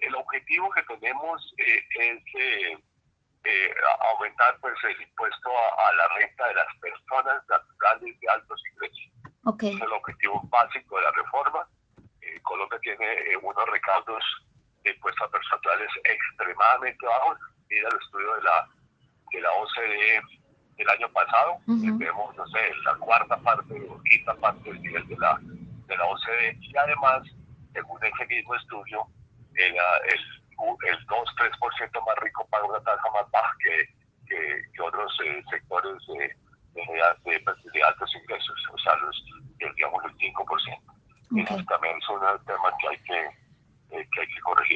es eh, aumentar pues el impuesto a, la renta de las personas naturales de altos ingresos. Okay. Es el objetivo básico de la reforma. Colombia tiene unos recaudos de impuestos a personas naturales extremadamente bajos. Mira el estudio de la, de la OCDE del año pasado, vemos, no sé, la cuarta parte o quinta parte del nivel de la, de la OCDE y además, según ese mismo estudio, el, el, el 2-3% más rico paga una tasa más baja que, que, otros eh, sectores de, de, altos ingresos, o sea, los, digamos el 5%. Esos también son temas que hay que, eh, que, hay que corregir.